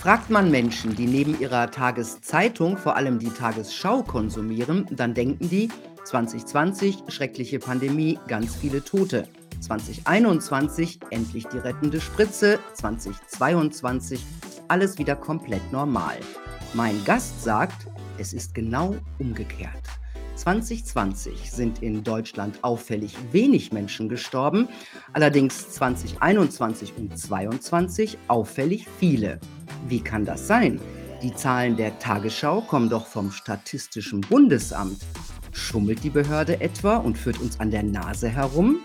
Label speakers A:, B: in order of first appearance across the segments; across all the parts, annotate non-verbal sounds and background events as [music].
A: Fragt man Menschen, die neben ihrer Tageszeitung vor allem die Tagesschau konsumieren, dann denken die 2020 schreckliche Pandemie, ganz viele Tote. 2021 endlich die rettende Spritze, 2022 alles wieder komplett normal. Mein Gast sagt, es ist genau umgekehrt. 2020 sind in Deutschland auffällig wenig Menschen gestorben, allerdings 2021 und 2022 auffällig viele. Wie kann das sein? Die Zahlen der Tagesschau kommen doch vom Statistischen Bundesamt. Schummelt die Behörde etwa und führt uns an der Nase herum?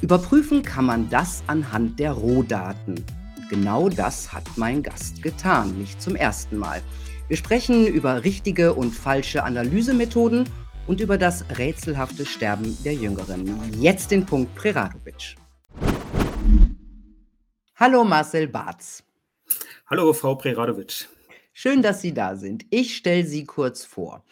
A: Überprüfen kann man das anhand der Rohdaten. Genau das hat mein Gast getan, nicht zum ersten Mal. Wir sprechen über richtige und falsche Analysemethoden und über das rätselhafte Sterben der Jüngeren. Jetzt den Punkt Preradovic. Hallo Marcel Barz.
B: Hallo Frau Preradovic.
A: Schön, dass Sie da sind. Ich stelle Sie kurz vor.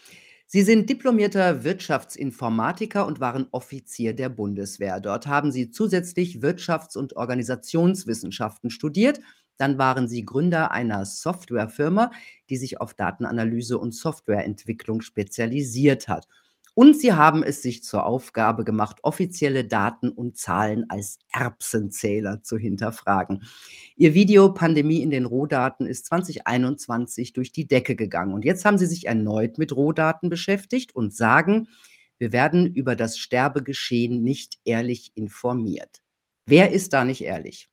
A: Sie sind diplomierter Wirtschaftsinformatiker und waren Offizier der Bundeswehr. Dort haben Sie zusätzlich Wirtschafts- und Organisationswissenschaften studiert dann waren sie Gründer einer Softwarefirma, die sich auf Datenanalyse und Softwareentwicklung spezialisiert hat. Und sie haben es sich zur Aufgabe gemacht, offizielle Daten und Zahlen als Erbsenzähler zu hinterfragen. Ihr Video Pandemie in den Rohdaten ist 2021 durch die Decke gegangen. Und jetzt haben sie sich erneut mit Rohdaten beschäftigt und sagen, wir werden über das Sterbegeschehen nicht ehrlich informiert. Wer ist da nicht ehrlich?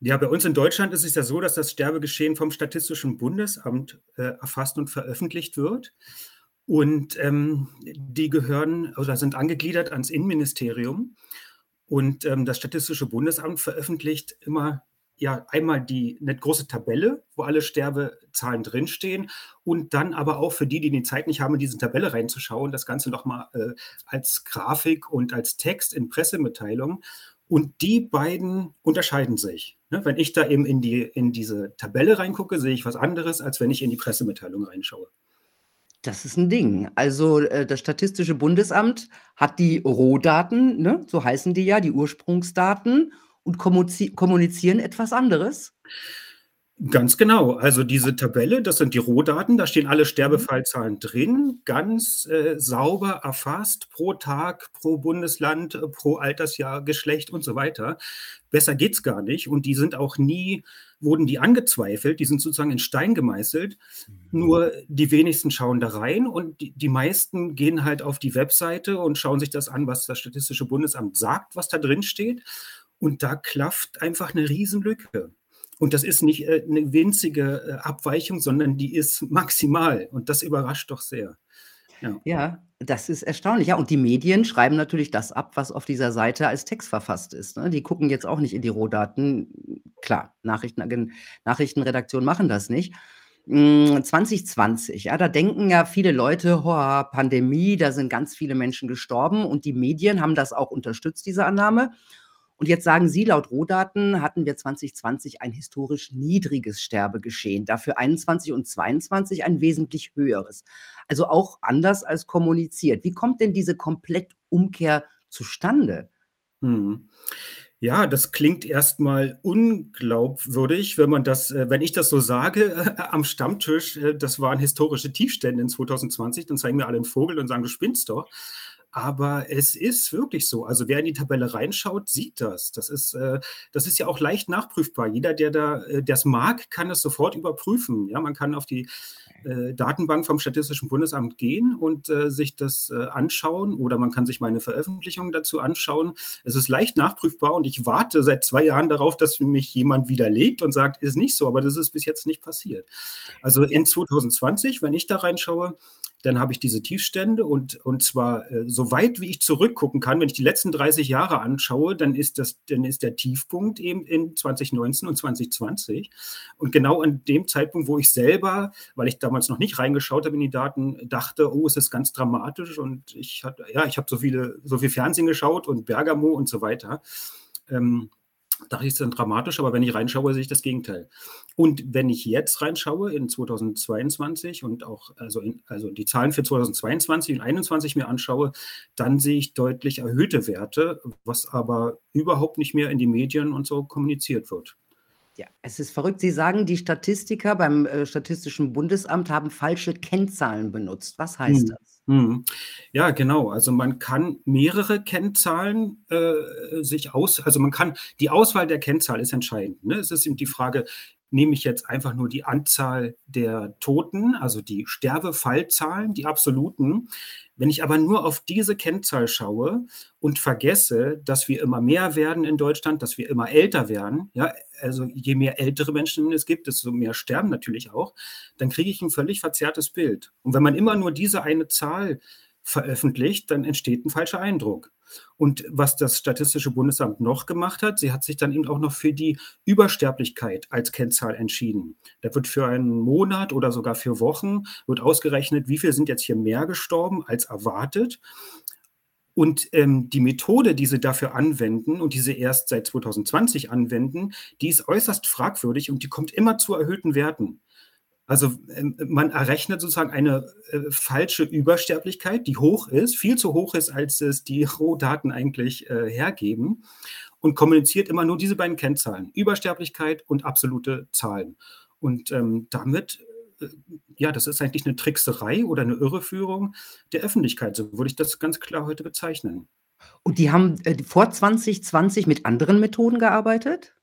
B: Ja, bei uns in Deutschland ist es ja so, dass das Sterbegeschehen vom Statistischen Bundesamt äh, erfasst und veröffentlicht wird. Und ähm, die gehören oder sind angegliedert ans Innenministerium. Und ähm, das Statistische Bundesamt veröffentlicht immer ja einmal die eine große Tabelle, wo alle Sterbezahlen drinstehen und dann aber auch für die, die die Zeit nicht haben, in diese Tabelle reinzuschauen, das Ganze nochmal äh, als Grafik und als Text in Pressemitteilungen. Und die beiden unterscheiden sich. Ne? Wenn ich da eben in, die, in diese Tabelle reingucke, sehe ich was anderes, als wenn ich in die Pressemitteilung reinschaue.
A: Das ist ein Ding. Also äh, das Statistische Bundesamt hat die Rohdaten, ne? so heißen die ja, die Ursprungsdaten, und kommunizieren etwas anderes.
B: Ganz genau. Also diese Tabelle, das sind die Rohdaten, da stehen alle mhm. Sterbefallzahlen drin, ganz äh, sauber erfasst, pro Tag, pro Bundesland, äh, pro Altersjahr, Geschlecht und so weiter. Besser geht's gar nicht. Und die sind auch nie, wurden die angezweifelt, die sind sozusagen in Stein gemeißelt. Mhm. Nur die wenigsten schauen da rein und die, die meisten gehen halt auf die Webseite und schauen sich das an, was das Statistische Bundesamt sagt, was da drin steht. Und da klafft einfach eine Riesenlücke. Und das ist nicht äh, eine winzige äh, Abweichung, sondern die ist maximal. Und das überrascht doch sehr.
A: Ja. ja. das ist erstaunlich. Ja, und die Medien schreiben natürlich das ab, was auf dieser Seite als Text verfasst ist. Ne? Die gucken jetzt auch nicht in die Rohdaten. Klar, Nachrichten, Nachrichtenredaktionen machen das nicht. 2020, hm, ja, da denken ja viele Leute, oh, Pandemie, da sind ganz viele Menschen gestorben und die Medien haben das auch unterstützt, diese Annahme. Und jetzt sagen Sie, laut Rohdaten hatten wir 2020 ein historisch niedriges Sterbegeschehen, dafür 21 und 22 ein wesentlich höheres. Also auch anders als kommuniziert. Wie kommt denn diese Komplettumkehr zustande?
B: Hm. Ja, das klingt erstmal unglaubwürdig, wenn man das, äh, wenn ich das so sage, äh, am Stammtisch, äh, das waren historische Tiefstände in 2020, dann zeigen wir alle einen Vogel und sagen, du spinnst doch. Aber es ist wirklich so. Also wer in die Tabelle reinschaut, sieht das. Das ist, äh, das ist ja auch leicht nachprüfbar. Jeder, der da, äh, das mag, kann es sofort überprüfen. Ja, man kann auf die äh, Datenbank vom Statistischen Bundesamt gehen und äh, sich das äh, anschauen oder man kann sich meine Veröffentlichungen dazu anschauen. Es ist leicht nachprüfbar und ich warte seit zwei Jahren darauf, dass mich jemand widerlegt und sagt, ist nicht so, aber das ist bis jetzt nicht passiert. Also in 2020, wenn ich da reinschaue, dann habe ich diese Tiefstände und, und zwar äh, so weit, wie ich zurückgucken kann, wenn ich die letzten 30 Jahre anschaue, dann ist, das, dann ist der Tiefpunkt eben in 2019 und 2020. Und genau an dem Zeitpunkt, wo ich selber, weil ich damals noch nicht reingeschaut habe in die Daten, dachte, oh, es ist ganz dramatisch und ich ja, ich habe so viele, so viel Fernsehen geschaut und Bergamo und so weiter. Ähm, dachte ich, es dann dramatisch, aber wenn ich reinschaue, sehe ich das Gegenteil. Und wenn ich jetzt reinschaue in 2022 und auch also, in, also die Zahlen für 2022 und 2021 mir anschaue, dann sehe ich deutlich erhöhte Werte, was aber überhaupt nicht mehr in die Medien und so kommuniziert wird.
A: Ja, es ist verrückt. Sie sagen, die Statistiker beim, äh, Statistischen Bundesamt haben falsche Kennzahlen benutzt. Was heißt
B: Mhm,
A: das?
B: Mhm. Ja, genau. Also, man kann mehrere Kennzahlen, äh, sich aus also, man kann die Auswahl der Kennzahl ist entscheidend, ne? Es ist eben die Frage, nehme ich jetzt einfach nur die Anzahl der Toten, also die Sterbefallzahlen, die absoluten. Wenn ich aber nur auf diese Kennzahl schaue und vergesse, dass wir immer mehr werden in Deutschland, dass wir immer älter werden, ja, also je mehr ältere Menschen es gibt, desto mehr sterben natürlich auch, dann kriege ich ein völlig verzerrtes Bild. Und wenn man immer nur diese eine Zahl veröffentlicht, dann entsteht ein falscher Eindruck. Und was das Statistische Bundesamt noch gemacht hat, sie hat sich dann eben auch noch für die Übersterblichkeit als Kennzahl entschieden. Da wird für einen Monat oder sogar für Wochen wird ausgerechnet, wie viel sind jetzt hier mehr gestorben als erwartet. Und ähm, die Methode, die sie dafür anwenden und die sie erst seit 2020 anwenden, die ist äußerst fragwürdig und die kommt immer zu erhöhten Werten. Also ähm, man errechnet sozusagen eine äh, falsche Übersterblichkeit, die hoch ist, viel zu hoch ist, als es die [laughs] Rohdaten eigentlich äh, hergeben und kommuniziert immer nur diese beiden Kennzahlen, Übersterblichkeit und absolute Zahlen. Und ähm, damit, äh, ja, das ist eigentlich eine Trickserei oder eine Irreführung der Öffentlichkeit. So würde ich das ganz klar heute bezeichnen.
A: Und die haben, äh, vor 2020 mit anderen Methoden gearbeitet?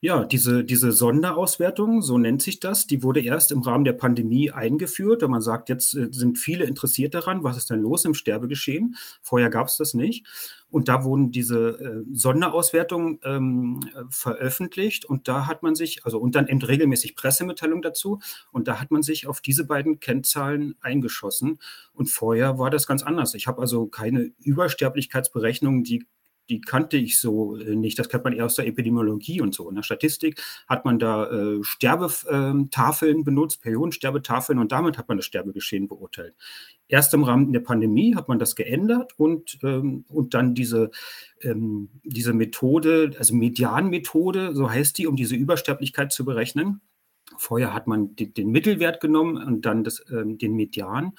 B: Ja, diese, diese Sonderauswertung, so nennt sich das, die wurde erst im Rahmen der Pandemie eingeführt. Und man sagt, jetzt äh, sind viele interessiert daran, was ist denn los im Sterbegeschehen. Vorher gab es das nicht. Und da wurden diese äh, Sonderauswertungen ähm, veröffentlicht. Und da hat man sich, also und dann eben regelmäßig Pressemitteilung dazu. Und da hat man sich auf diese beiden Kennzahlen eingeschossen. Und vorher war das ganz anders. Ich habe also keine Übersterblichkeitsberechnungen, die die kannte ich so äh, nicht. Das kennt man eher aus der Epidemiologie und so. In der Statistik hat man da äh, Sterbetafeln benutzt, Periodensterbetafeln und damit hat man das Sterbegeschehen beurteilt. Erst im Rahmen der Pandemie hat man das geändert und, ähm, und dann diese, ähm, diese Methode, also Medianmethode, so heißt die, um diese Übersterblichkeit zu berechnen, Vorher hat man den Mittelwert genommen und dann das, ähm, den Median.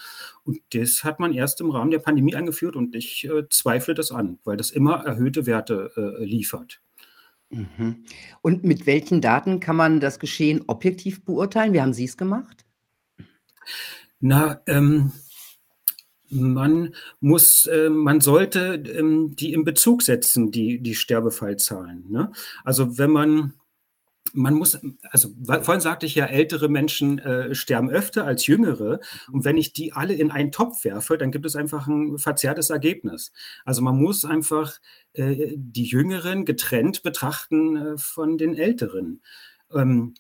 B: Und das hat man erst im Rahmen der Pandemie eingeführt und ich äh, zweifle das an, weil das immer erhöhte Werte äh, liefert.
A: Mhm. Und mit welchen Daten kann man das Geschehen objektiv beurteilen? Wie haben Sie es gemacht?
B: Na, ähm, man muss, äh, man sollte ähm, die in Bezug setzen, die, die Sterbefallzahlen. Ne? Also wenn man man muss, also vorhin sagte ich ja, ältere Menschen äh, sterben öfter als jüngere. Und wenn ich die alle in einen Topf werfe, dann gibt es einfach ein verzerrtes Ergebnis. Also man muss einfach äh, die Jüngeren getrennt betrachten äh, von den Älteren. Ähm,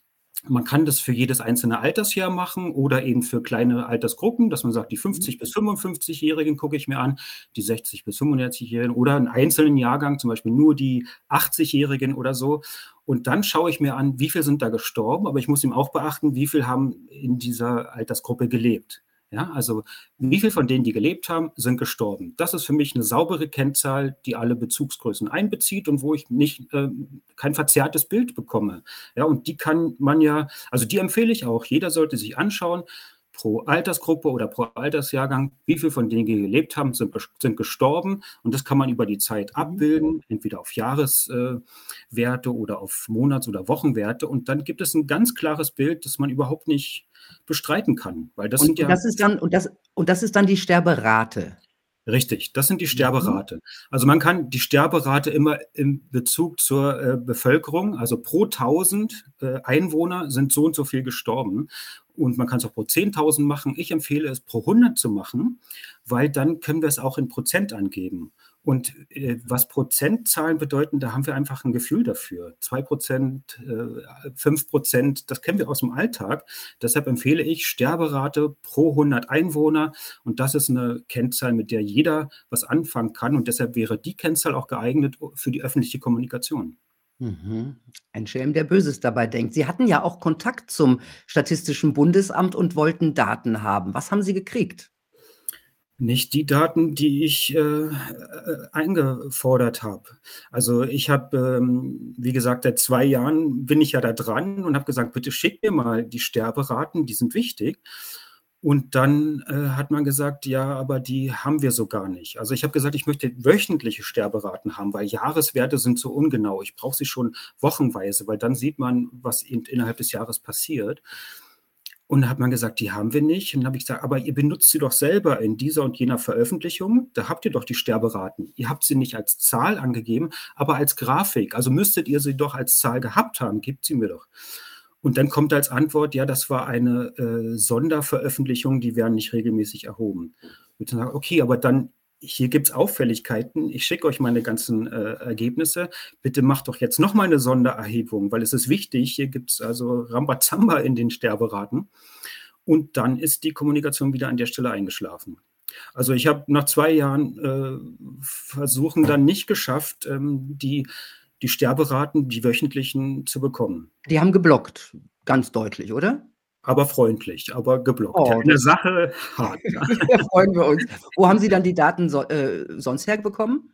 B: man kann das für jedes einzelne Altersjahr machen oder eben für kleine Altersgruppen, dass man sagt, die 50 mhm. bis 55-Jährigen gucke ich mir an, die 60 bis 65-Jährigen oder einen einzelnen Jahrgang, zum Beispiel nur die 80-Jährigen oder so. Und dann schaue ich mir an, wie viel sind da gestorben, aber ich muss ihm auch beachten, wie viel haben in dieser Altersgruppe gelebt. Ja, also wie viel von denen, die gelebt haben, sind gestorben? Das ist für mich eine saubere Kennzahl, die alle Bezugsgrößen einbezieht und wo ich nicht äh, kein verzerrtes Bild bekomme. Ja, und die kann man ja, also die empfehle ich auch. Jeder sollte sich anschauen pro Altersgruppe oder pro Altersjahrgang, wie viel von denen, die gelebt haben, sind, sind gestorben. Und das kann man über die Zeit mhm. abbilden, entweder auf Jahreswerte äh, oder auf Monats- oder Wochenwerte. Und dann gibt es ein ganz klares Bild, das man überhaupt nicht bestreiten kann. Weil das
A: und,
B: sind ja.
A: Das ist dann, und, das, und das ist dann die Sterberate.
B: Richtig, das sind die mhm. Sterberate. Also man kann die Sterberate immer in Bezug zur äh, Bevölkerung, also pro 1000 äh, Einwohner sind so und so viel gestorben. Und man kann es auch pro 10.000 machen. Ich empfehle es pro 100 zu machen, weil dann können wir es auch in Prozent angeben. Und äh, was Prozentzahlen bedeuten, da haben wir einfach ein Gefühl dafür. 2 Prozent, äh, 5 Prozent, das kennen wir aus dem Alltag. Deshalb empfehle ich Sterberate pro 100 Einwohner. Und das ist eine Kennzahl, mit der jeder was anfangen kann. Und deshalb wäre die Kennzahl auch geeignet für die öffentliche Kommunikation.
A: Mhm. Ein Schelm, der Böses dabei denkt. Sie hatten ja auch Kontakt zum Statistischen Bundesamt und wollten Daten haben. Was haben Sie gekriegt?
B: Nicht die Daten, die ich äh, äh, eingefordert habe. Also ich habe, ähm, wie gesagt, seit zwei Jahren bin ich ja da dran und habe gesagt, bitte schick mir mal die Sterberaten, die sind wichtig. Und dann äh, hat man gesagt, ja, aber die haben wir so gar nicht. Also ich habe gesagt, ich möchte wöchentliche Sterberaten haben, weil Jahreswerte sind so ungenau. Ich brauche sie schon wochenweise, weil dann sieht man, was in, innerhalb des Jahres passiert. Und da hat man gesagt, die haben wir nicht. Und dann habe ich gesagt, aber ihr benutzt sie doch selber in dieser und jener Veröffentlichung. Da habt ihr doch die Sterberaten. Ihr habt sie nicht als Zahl angegeben, aber als Grafik. Also müsstet ihr sie doch als Zahl gehabt haben. Gebt sie mir doch. Und dann kommt als Antwort, ja, das war eine äh, Sonderveröffentlichung, die werden nicht regelmäßig erhoben. Und dann sage okay, aber dann, hier gibt es Auffälligkeiten, ich schicke euch meine ganzen äh, Ergebnisse, bitte macht doch jetzt nochmal eine Sondererhebung, weil es ist wichtig, hier gibt es also Rambazamba in den Sterberaten. Und dann ist die Kommunikation wieder an der Stelle eingeschlafen. Also ich habe nach zwei Jahren äh, Versuchen dann nicht geschafft, ähm, die die Sterberaten, die wöchentlichen, zu bekommen.
A: Die haben geblockt, ganz deutlich, oder?
B: Aber freundlich, aber geblockt. Oh, ja, eine Sache [laughs]
A: hart. Ja. [laughs] da freuen wir uns. Wo haben Sie dann die Daten so, äh, sonst herbekommen?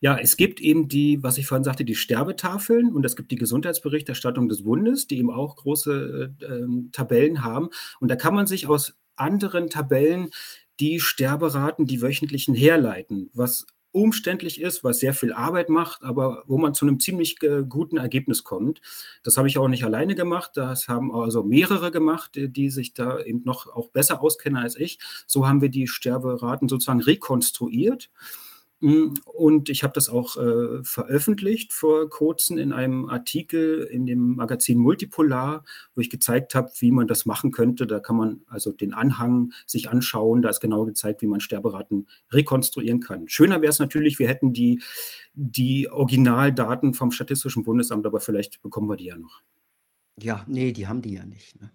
B: Ja, es gibt eben die, was ich vorhin sagte, die Sterbetafeln und es gibt die Gesundheitsberichterstattung des Bundes, die eben auch große äh, ähm, Tabellen haben. Und da kann man sich aus anderen Tabellen die Sterberaten, die wöchentlichen herleiten, was umständlich ist, was sehr viel Arbeit macht, aber wo man zu einem ziemlich äh, guten Ergebnis kommt. Das habe ich auch nicht alleine gemacht, das haben also mehrere gemacht, die, sich da eben noch auch besser auskennen als ich. So haben wir die Sterberaten sozusagen rekonstruiert und ich habe das auch äh, veröffentlicht vor kurzem in einem Artikel in dem Magazin Multipolar, wo ich gezeigt habe, wie man das machen könnte. Da kann man also den Anhang sich anschauen. Da ist genau gezeigt, wie man Sterberaten rekonstruieren kann. Schöner wäre es natürlich, wir hätten die, die Originaldaten vom Statistischen Bundesamt, aber vielleicht bekommen wir die ja noch.
A: Ja, nee, die haben die ja nicht. Ne?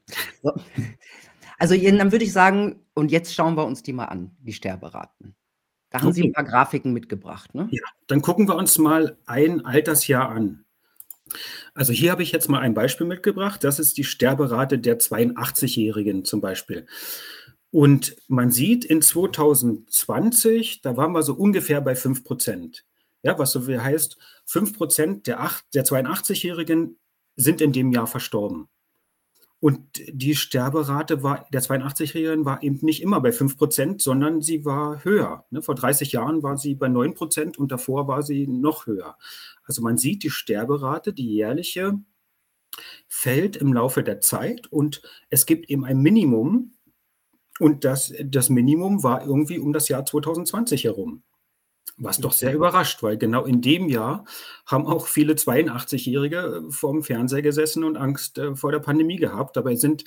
A: Also dann würde ich sagen, und jetzt schauen wir uns die mal an, die Sterberaten. Da haben Sie ein paar Grafiken mitgebracht, ne?
B: Ja, dann gucken wir uns mal ein Altersjahr an. Also hier habe ich jetzt mal ein Beispiel mitgebracht. Das ist die Sterberate der 82-Jährigen zum Beispiel. Und man sieht in 2020, da waren wir so ungefähr bei 5 Prozent. Ja, was so viel heißt, 5 Prozent der, der 82-Jährigen sind in dem Jahr verstorben. Und die Sterberate war, der 82-Jährigen war eben nicht immer bei 5 Prozent, sondern sie war höher. Ne? Vor 30 Jahren war sie bei 9 Prozent und davor war sie noch höher. Also man sieht, die Sterberate, die jährliche, fällt im Laufe der Zeit und es gibt eben ein Minimum. Und das, das Minimum war irgendwie um das Jahr 2020 herum. Was doch sehr überrascht, weil genau in dem Jahr haben auch viele 82-Jährige äh, vorm Fernseher gesessen und Angst äh, vor der Pandemie gehabt. Dabei sind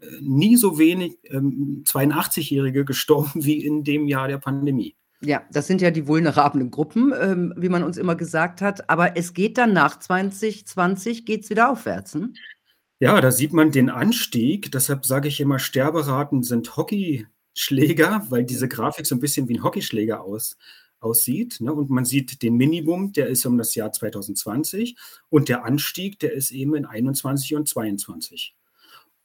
B: äh, nie so wenig ähm, 82-Jährige gestorben [laughs] wie in dem Jahr der Pandemie.
A: Ja, das sind ja die vulnerablen Gruppen, ähm, wie man uns immer gesagt hat. Aber es geht dann nach 2020, geht es wieder aufwärts. Hm?
B: Ja, da sieht man den Anstieg. Deshalb sage ich immer, Sterberaten sind Hockeyschläger, weil diese Grafik so ein bisschen wie ein Hockeyschläger aus, aussieht. Ne? Und man sieht den Minimum, der ist um das Jahr 2020 und der Anstieg, der ist eben in 21 und 22.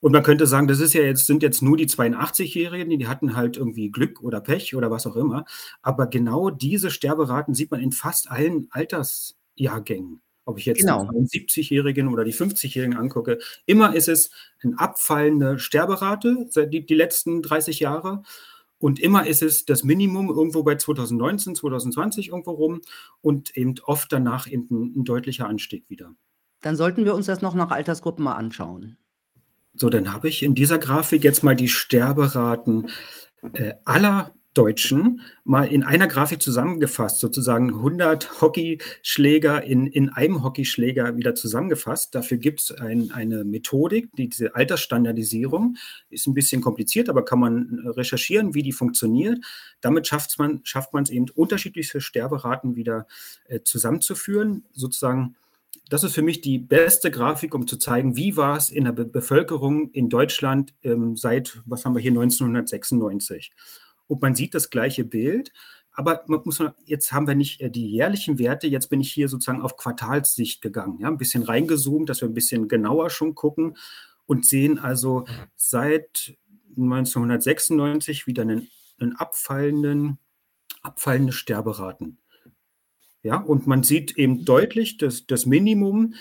B: Und man könnte sagen, das ist ja jetzt, sind jetzt nur die 82-Jährigen, die hatten halt irgendwie Glück oder Pech oder was auch immer. Aber genau diese Sterberaten sieht man in fast allen Altersjahrgängen. Ob ich jetzt genau. die 70-Jährigen oder die 50-Jährigen angucke, immer ist es eine abfallende Sterberate seit die, die letzten 30 Jahre. Und immer ist es das Minimum irgendwo bei 2019, 2020 irgendwo rum und eben oft danach eben ein, ein deutlicher Anstieg wieder.
A: Dann sollten wir uns das noch nach Altersgruppen mal anschauen.
B: So, dann habe ich in dieser Grafik jetzt mal die Sterberaten äh, aller Deutschen mal in einer Grafik zusammengefasst, sozusagen 100 Hockeyschläger in, in einem Hockeyschläger wieder zusammengefasst. Dafür gibt es ein, eine Methodik, die, diese Altersstandardisierung, ist ein bisschen kompliziert, aber kann man recherchieren, wie die funktioniert. Damit schafft man es eben, unterschiedliche Sterberaten wieder äh, zusammenzuführen, sozusagen das ist für mich die beste Grafik, um zu zeigen, wie war es in der Be Bevölkerung in Deutschland ähm, seit, was haben wir hier, 1996. Und man sieht das gleiche Bild, aber man muss jetzt haben wir nicht äh, die jährlichen Werte, jetzt bin ich hier sozusagen auf Quartalssicht gegangen, ja, ein bisschen reingezoomt, dass wir ein bisschen genauer schon gucken und sehen also seit 1996 wieder einen, einen abfallenden, abfallende Sterberaten. Ja, und man sieht eben deutlich, dass das Minimum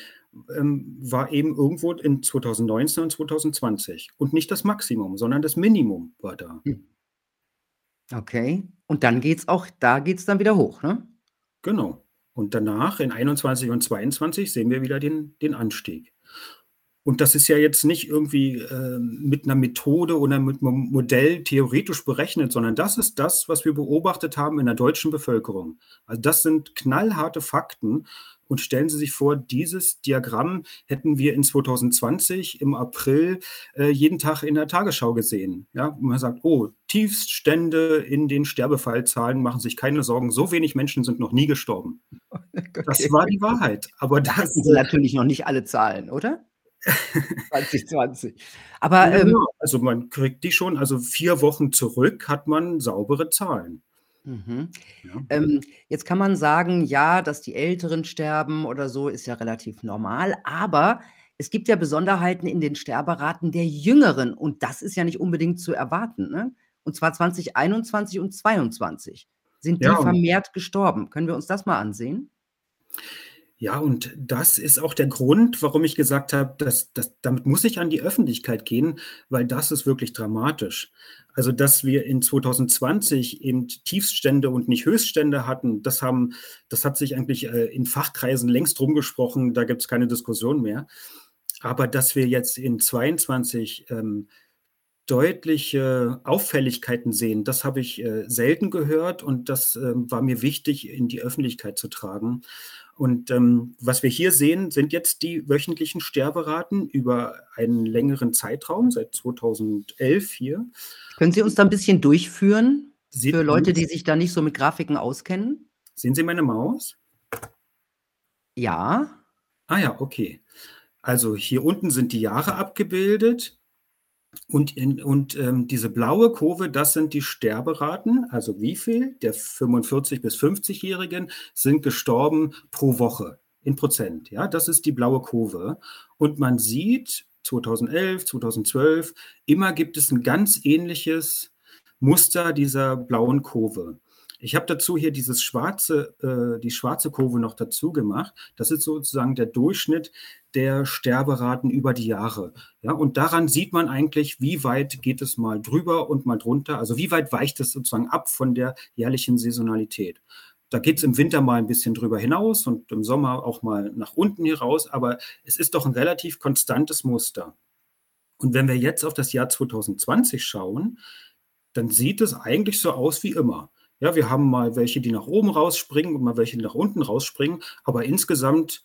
B: ähm, war eben irgendwo in 2019 und 2020. Und nicht das Maximum, sondern das Minimum war da. Hm.
A: Okay. Und dann geht's auch da geht's dann wieder hoch, ne?
B: Genau. Und danach in 21 und 22 sehen wir wieder den den Anstieg. Und das ist ja jetzt nicht irgendwie äh, mit einer Methode oder mit einem Modell theoretisch berechnet, sondern das ist das, was wir beobachtet haben in der deutschen Bevölkerung. Also das sind knallharte Fakten. Und stellen Sie sich vor, dieses Diagramm hätten wir in 2020 im April äh, jeden Tag in der Tagesschau gesehen. Ja, und man sagt, oh, Tiefststände in den Sterbefallzahlen, machen sich keine Sorgen, so wenig Menschen sind noch nie gestorben. [laughs] Das war die Wahrheit. Aber das,
A: das sind natürlich noch nicht alle Zahlen, oder? [laughs] 2020. Aber
B: ja, ähm, also man kriegt die schon, also vier Wochen zurück hat man saubere Zahlen.
A: Mhm. Ja. Ähm, jetzt kann man sagen, ja, dass die Älteren sterben oder so, ist ja relativ normal, aber es gibt ja Besonderheiten in den Sterberaten der Jüngeren und das ist ja nicht unbedingt zu erwarten. Ne? Und zwar 2021 und 2022 sind die ja, vermehrt gestorben. Können wir uns das mal ansehen?
B: Ja, und das ist auch der Grund, warum ich gesagt habe, dass, dass, damit muss ich an die Öffentlichkeit gehen, weil das ist wirklich dramatisch. Also, dass wir in 2020 eben Tiefststände und nicht Höchststände hatten, das, haben, das hat sich eigentlich äh, in Fachkreisen längst rumgesprochen, da gibt es keine Diskussion mehr. Aber dass wir jetzt in 22 ähm, deutliche Auffälligkeiten sehen, das habe ich äh, selten gehört und das äh, war mir wichtig, in die Öffentlichkeit zu tragen. Und ähm, was wir hier sehen, sind jetzt die wöchentlichen Sterberaten über einen längeren Zeitraum, seit 2011 hier.
A: Können Sie uns da ein bisschen durchführen Sieht für Leute, die sich da nicht so mit Grafiken auskennen?
B: Sehen Sie meine Maus?
A: Ja.
B: Ah ja, okay. Also hier unten sind die Jahre abgebildet und, in, und ähm, diese blaue Kurve, das sind die Sterberaten. Also wie viel der 45- bis 50-Jährigen sind gestorben pro Woche in Prozent. Ja, das ist die blaue Kurve. Und man sieht 2011, 2012, immer gibt es ein ganz ähnliches Muster dieser blauen Kurve. Ich habe dazu hier dieses schwarze, äh, die schwarze Kurve noch dazu gemacht. Das ist sozusagen der Durchschnitt der Sterberaten über die Jahre. Ja, und daran sieht man eigentlich, wie weit geht es mal drüber und mal drunter. Also wie weit weicht es sozusagen ab von der jährlichen Saisonalität. Da geht es im Winter mal ein bisschen drüber hinaus und im Sommer auch mal nach unten heraus, aber es ist doch ein relativ konstantes Muster. Und wenn wir jetzt auf das Jahr 2020 schauen, dann sieht es eigentlich so aus wie immer. Ja, wir haben mal welche, die nach oben rausspringen und mal welche, die nach unten rausspringen, aber insgesamt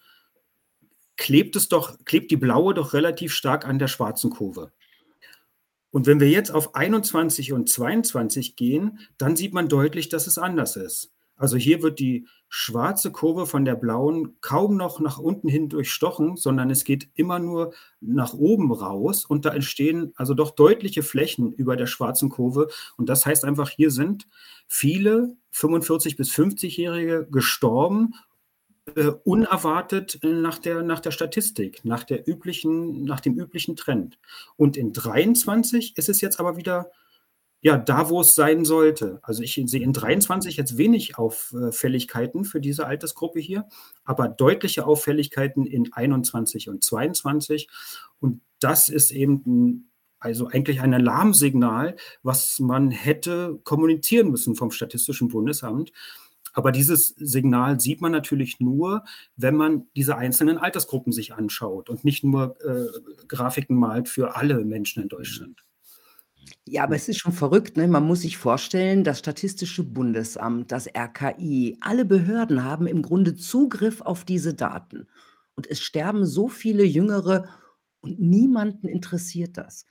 B: klebt es doch, klebt die blaue doch relativ stark an der schwarzen Kurve. Und wenn wir jetzt auf 21 und 22 gehen, dann sieht man deutlich, dass es anders ist. Also hier wird die schwarze Kurve von der blauen kaum noch nach unten hin durchstochen, sondern es geht immer nur nach oben raus und da entstehen also doch deutliche Flächen über der schwarzen Kurve. Und das heißt einfach, hier sind viele 45 bis 50-Jährige gestorben, äh, unerwartet nach der, nach der Statistik, nach, der üblichen, nach dem üblichen Trend. Und in 23 ist es jetzt aber wieder ja, da, wo es sein sollte. Also ich sehe in 23 jetzt wenig Auffälligkeiten für diese Altersgruppe hier, aber deutliche Auffälligkeiten in 21 und 22. Und das ist eben ein, also eigentlich ein Alarmsignal, was man hätte kommunizieren müssen vom Statistischen Bundesamt. Aber dieses Signal sieht man natürlich nur, wenn man diese einzelnen Altersgruppen sich anschaut und nicht nur äh, Grafiken malt für alle Menschen in Deutschland.
A: Ja, aber es ist schon verrückt, ne? Man muss sich vorstellen, das Statistische Bundesamt, das RKI, alle Behörden haben im Grunde Zugriff auf diese Daten. Und es sterben so viele Jüngere und niemanden interessiert das.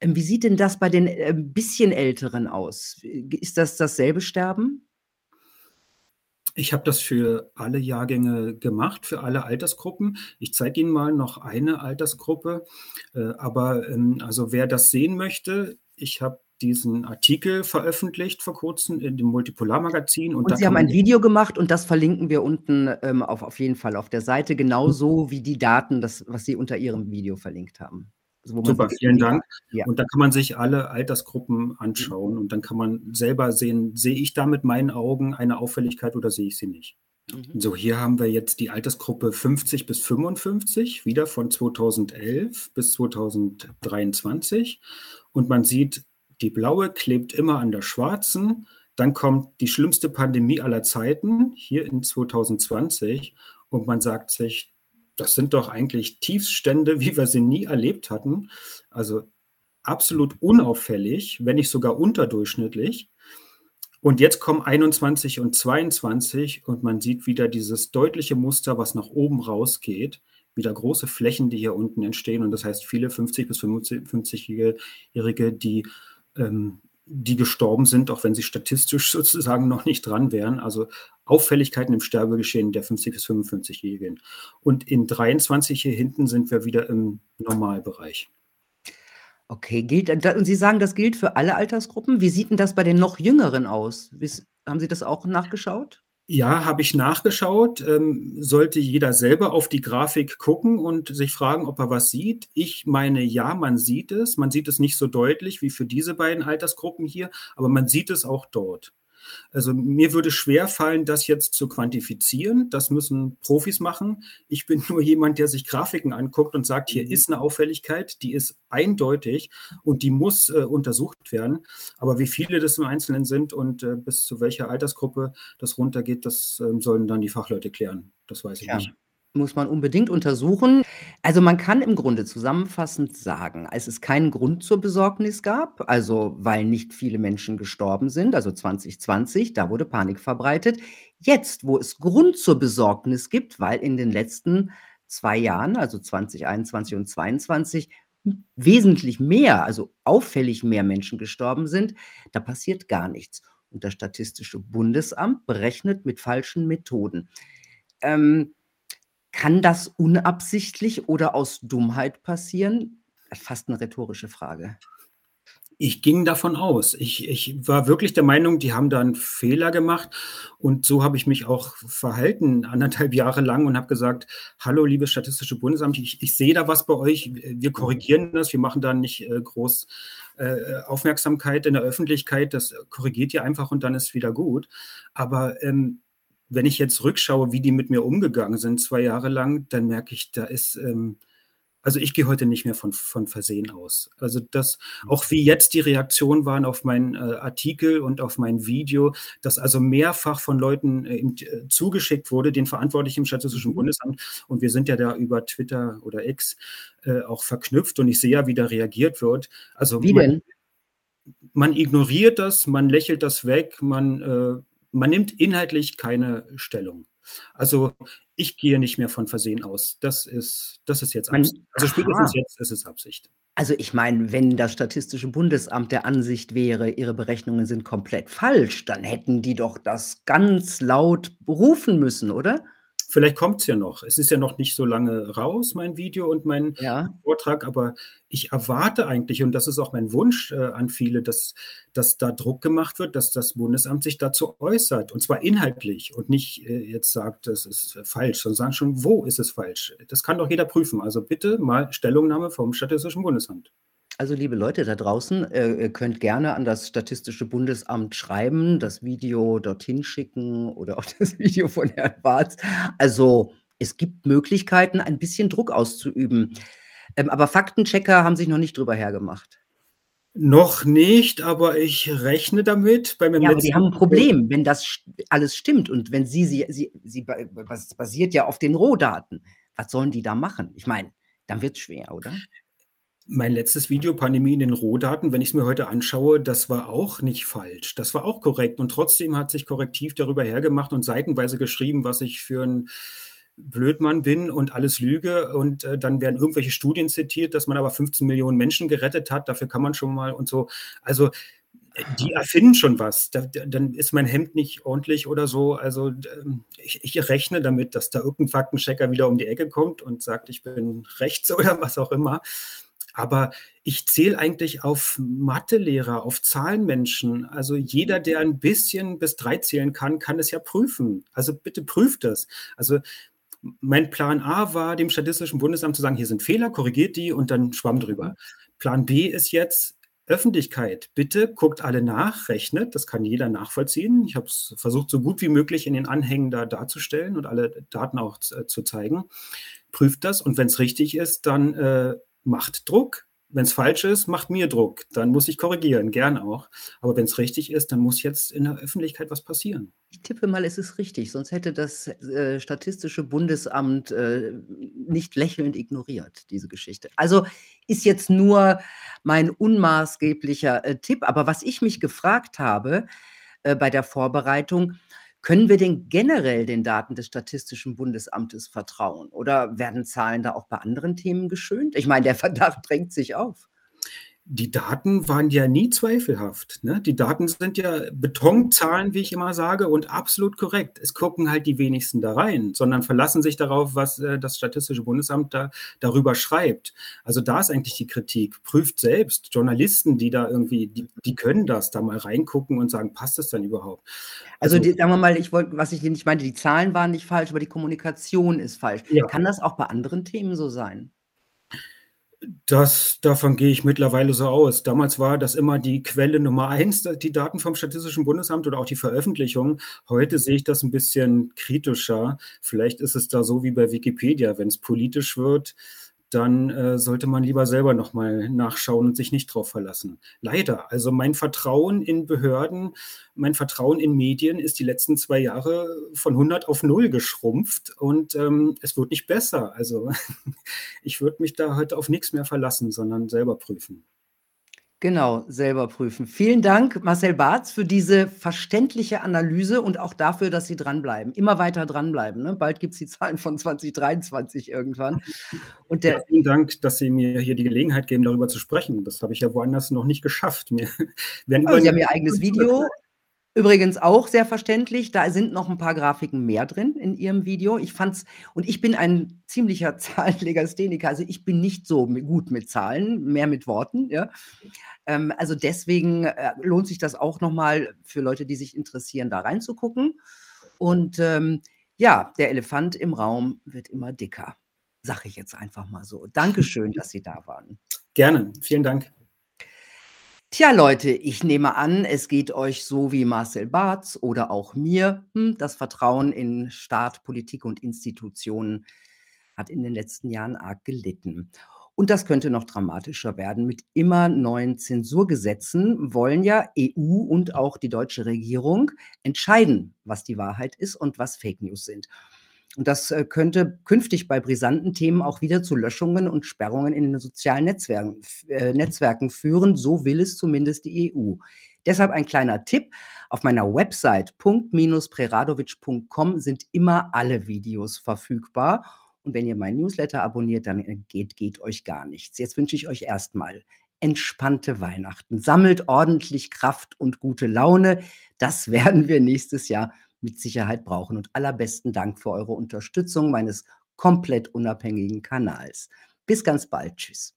A: Ähm, wie sieht denn das bei den äh, bisschen Älteren aus? Ist das dasselbe Sterben?
B: Ich habe das für alle Jahrgänge gemacht, für alle Altersgruppen. Ich zeige Ihnen mal noch eine Altersgruppe. Äh, aber ähm, also wer das sehen möchte, ich habe diesen Artikel veröffentlicht vor kurzem in dem Multipolar-Magazin.
A: Und, und Sie haben ein Video gemacht und das verlinken wir unten ähm, auf, auf jeden Fall auf der Seite, genauso wie die Daten, das, was Sie unter Ihrem Video verlinkt haben.
B: Also Super, vielen Dank. Ja. Und da kann man sich alle Altersgruppen anschauen und dann kann man selber sehen, sehe ich da mit meinen Augen eine Auffälligkeit oder sehe ich sie nicht. Mhm. So, hier haben wir jetzt die Altersgruppe 50 bis 55, wieder von 2011 bis 2023. Und man sieht, die blaue klebt immer an der schwarzen. Dann kommt die schlimmste Pandemie aller Zeiten, hier in 2020. Und man sagt sich, das sind doch eigentlich Tiefstände, wie wir sie nie erlebt hatten. Also absolut unauffällig, wenn nicht sogar unterdurchschnittlich. Und jetzt kommen 21 und 22 und man sieht wieder dieses deutliche Muster, was nach oben rausgeht. Wieder große Flächen, die hier unten entstehen. Und das heißt, viele 50 bis 55-Jährige, die, ähm, die gestorben sind, auch wenn sie statistisch [laughs] sozusagen noch nicht dran wären. Also Auffälligkeiten im Sterbegeschehen der 50 bis 55-Jährigen. Und in 23 hier hinten sind wir wieder im Normalbereich.
A: Okay, gilt und Sie sagen, das gilt für alle Altersgruppen. Wie sieht denn das bei den noch Jüngeren aus? Haben Sie das auch nachgeschaut?
B: Ja, habe ich nachgeschaut. Ähm, sollte jeder selber auf die Grafik gucken und sich fragen, ob er was sieht. Ich meine, ja, man sieht es. Man sieht es nicht so deutlich wie für diese beiden Altersgruppen hier, aber man sieht es auch dort. Also mir würde schwer fallen, das jetzt zu quantifizieren. Das müssen Profis machen. Ich bin nur jemand, der sich Grafiken anguckt und sagt, hier mhm. ist eine Auffälligkeit, die ist eindeutig und die muss äh, untersucht werden. Aber wie viele das im Einzelnen sind und äh, bis zu welcher Altersgruppe das runtergeht, das äh, sollen dann die Fachleute klären. Das weiß ich ja. nicht
A: muss man unbedingt untersuchen. Also man kann im Grunde zusammenfassend sagen, als es keinen Grund zur Besorgnis gab, also weil nicht viele Menschen gestorben sind, also 2020, da wurde Panik verbreitet. Jetzt, wo es Grund zur Besorgnis gibt, weil in den letzten zwei Jahren, also 2021 und 2022, wesentlich mehr, also auffällig mehr Menschen gestorben sind, da passiert gar nichts. Und das Statistische Bundesamt berechnet mit falschen Methoden. Ähm, kann das unabsichtlich oder aus Dummheit passieren? Fast eine rhetorische Frage.
B: Ich ging davon aus. Ich, ich war wirklich der Meinung, die haben da einen Fehler gemacht. Und so habe ich mich auch verhalten, anderthalb [laughs] Jahre lang, und habe gesagt, hallo, liebes Statistische Bundesamt, ich, ich sehe da was bei euch. Wir korrigieren das. Wir machen da nicht äh, groß äh, Aufmerksamkeit in der Öffentlichkeit. Das korrigiert ihr einfach und dann ist wieder gut. Aber ähm, wenn ich jetzt rückschaue, wie die mit mir umgegangen sind, zwei Jahre lang, dann merke ich, da ist, ähm, also ich gehe heute nicht mehr von, von Versehen aus. Also das, auch wie jetzt die Reaktionen waren auf meinen äh, Artikel und auf mein Video, das also mehrfach von Leuten äh, äh, zugeschickt wurde, den Verantwortlichen im Statistischen mhm. Bundesamt. Und wir sind ja da über Twitter oder X äh, auch verknüpft und ich sehe ja, wie da reagiert wird. Also
A: wie denn?
B: Man, man ignoriert das, man lächelt das weg, man äh, man nimmt inhaltlich keine Stellung. Also ich gehe nicht mehr von Versehen aus. Das ist, das ist jetzt Absicht. Also spätestens jetzt ist es Absicht.
A: Also ich meine, wenn das Statistische Bundesamt der Ansicht wäre, ihre Berechnungen sind komplett falsch, dann hätten die doch das ganz laut berufen müssen, oder?
B: Vielleicht kommt es ja noch. Es ist ja noch nicht so lange raus, mein Video und mein ja. Vortrag, aber ich erwarte eigentlich, und das ist auch mein Wunsch äh, an viele, dass, dass da Druck gemacht wird, dass das Bundesamt sich dazu äußert, und zwar inhaltlich und nicht äh, jetzt sagt, das ist falsch, sondern sagen schon, wo ist es falsch. Das kann doch jeder prüfen. Also bitte mal Stellungnahme vom Statistischen Bundesamt.
A: Also, liebe Leute da draußen, äh, ihr könnt gerne an das Statistische Bundesamt schreiben, das Video dorthin schicken oder auch das [laughs] Video von Herrn Barth. Also, es gibt Möglichkeiten, ein bisschen Druck auszuüben. Ähm, aber Faktenchecker haben sich noch nicht drüber hergemacht.
B: Noch nicht, aber ich rechne damit.
A: Bei Ja, aber die haben ein Problem, wenn das alles stimmt und wenn sie sie sie sie basiert ja auf den Rohdaten. Was sollen die da machen? Ich meine, dann wird es schwer, oder?
B: Mein letztes Video, Pandemie in den Rohdaten, wenn ich es mir heute anschaue, das war auch nicht falsch. Das war auch korrekt. Und trotzdem hat sich korrektiv darüber hergemacht und seitenweise geschrieben, was ich für ein Blödmann bin und alles lüge. Und äh, dann werden irgendwelche Studien zitiert, dass man aber 15 Millionen Menschen gerettet hat. Dafür kann man schon mal und so. Also die erfinden schon was. Da, dann ist mein Hemd nicht ordentlich oder so. Also ähm, ich, ich, rechne damit, dass da irgendein Faktenchecker wieder um die Ecke kommt und sagt, ich bin rechts [laughs] oder was auch immer. Aber ich zähle eigentlich auf Mathelehrer, auf Zahlenmenschen. Also jeder, der ein bisschen bis drei zählen kann, kann es ja prüfen. Also bitte prüft das. Also mein Plan A war, dem Statistischen Bundesamt zu sagen, hier sind Fehler, korrigiert die und dann schwamm drüber. Plan B ist jetzt, Öffentlichkeit, bitte guckt alle nach, rechnet, das kann jeder nachvollziehen. Ich habe es versucht, so gut wie möglich in den Anhängen da darzustellen und alle Daten auch zu, zu zeigen. Prüft das und wenn es richtig ist, dann äh, macht Druck, wenn es falsch ist, macht mir Druck. Dann muss ich korrigieren, gern auch. Aber wenn es richtig ist, dann muss jetzt in der Öffentlichkeit was passieren.
A: Ich tippe mal, es ist richtig, sonst hätte das äh, Statistische Bundesamt äh, nicht lächelnd ignoriert, diese Geschichte. Also ist jetzt nur mein unmaßgeblicher äh, Tipp. Aber was ich mich gefragt habe äh, bei der Vorbereitung, können wir denn generell den Daten des Statistischen Bundesamtes vertrauen? Oder werden Zahlen da auch bei anderen Themen geschönt? Ich meine, der Verdacht [laughs] drängt sich auf
B: die Daten waren ja nie zweifelhaft. Ne? Die Daten sind ja Betonzahlen, wie ich immer sage, und absolut korrekt. Es gucken halt die wenigsten da rein, sondern verlassen sich darauf, was äh, das Statistische Bundesamt da, darüber schreibt. Also da ist eigentlich die Kritik. Prüft selbst. Journalisten, die da irgendwie, die, die können das da mal reingucken und sagen, passt das dann überhaupt?
A: Also, also die, sagen wir mal, ich wollte, was ich nicht meinte, die Zahlen waren nicht falsch, aber die Kommunikation ist falsch. Ja. Kann das auch bei anderen Themen so sein?
B: Das, davon gehe ich mittlerweile so aus. Damals war das immer die Quelle Nummer eins, die Daten vom Statistischen Bundesamt oder auch die Veröffentlichung. Heute sehe ich das ein bisschen kritischer. Vielleicht ist es da so wie bei Wikipedia, wenn es politisch wird, dann äh, sollte man lieber selber nochmal nachschauen und sich nicht drauf verlassen. Leider. Also mein Vertrauen in Behörden, mein Vertrauen in Medien ist die letzten zwei Jahre von 100 auf 0 geschrumpft und ähm, es wird nicht besser. Also [laughs] ich würde mich da heute auf nichts mehr verlassen, sondern selber prüfen.
A: Genau, selber prüfen. Vielen Dank, Marcel Barth, für diese verständliche Analyse und auch dafür, dass Sie dranbleiben. Immer weiter dranbleiben. Ne? Bald gibt es die Zahlen von 2023 irgendwann.
B: Und der ja, vielen Dank, dass Sie mir hier die Gelegenheit geben, darüber zu sprechen. Das habe ich ja woanders noch nicht geschafft. Mir, [laughs]
A: also Sie haben Ihr eigenes Video. Übrigens auch sehr verständlich, da sind noch ein paar Grafiken mehr drin in Ihrem Video. Ich fand's und ich bin ein ziemlicher [laughs] Zahlenlegastheniker, also ich bin nicht so gut mit Zahlen, mehr mit Worten, ja. Ähm, also deswegen äh, lohnt sich das auch nochmal für Leute, die sich interessieren, da reinzugucken. Und ähm, ja, der Elefant im Raum wird immer dicker, sage ich jetzt einfach mal so. Dankeschön, [laughs] dass Sie da waren.
B: Gerne, vielen Dank.
A: Tja, Leute, ich nehme an, es geht euch so wie Marcel Barth oder auch mir. Hm, das Vertrauen in Staat, Politik und Institutionen hat in den letzten Jahren arg gelitten. Und das könnte noch dramatischer werden. Mit immer neuen Zensurgesetzen wollen ja EU und auch die deutsche Regierung entscheiden, was die Wahrheit ist und was Fake News sind. Und das äh, könnte künftig bei brisanten Themen auch wieder zu Löschungen und Sperrungen in den sozialen Netzwerken, äh, Netzwerken führen. So will es zumindest die EU. Deshalb ein kleiner Tipp. Auf meiner Website punkt-preradovic.com sind immer alle Videos verfügbar. Und wenn ihr meinen Newsletter abonniert, dann äh, geht, geht euch gar nichts. Jetzt wünsche ich euch erstmal entspannte Weihnachten. Sammelt ordentlich Kraft und gute Laune. Das [laughs] werden wir nächstes Jahr mit Sicherheit brauchen. Und allerbesten Dank für eure Unterstützung meines komplett unabhängigen Kanals. Bis ganz bald. Tschüss.